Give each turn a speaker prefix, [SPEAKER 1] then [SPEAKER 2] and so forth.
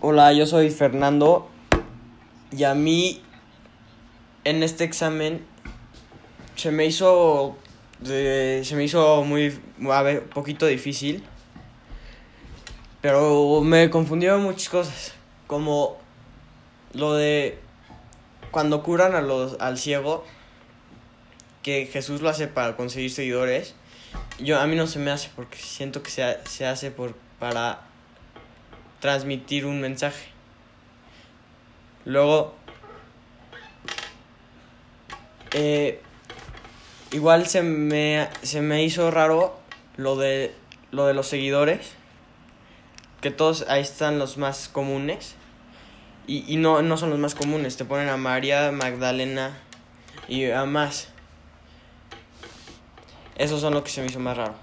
[SPEAKER 1] Hola, yo soy Fernando y a mí en este examen se me hizo se me hizo muy a poquito difícil, pero me confundieron muchas cosas, como lo de cuando curan a los al ciego que Jesús lo hace para conseguir seguidores. Yo a mí no se me hace porque siento que se, se hace por para transmitir un mensaje. Luego, eh, igual se me, se me hizo raro lo de, lo de los seguidores, que todos ahí están los más comunes, y, y no, no son los más comunes, te ponen a María, Magdalena y a más. Esos son lo que se me hizo más raro.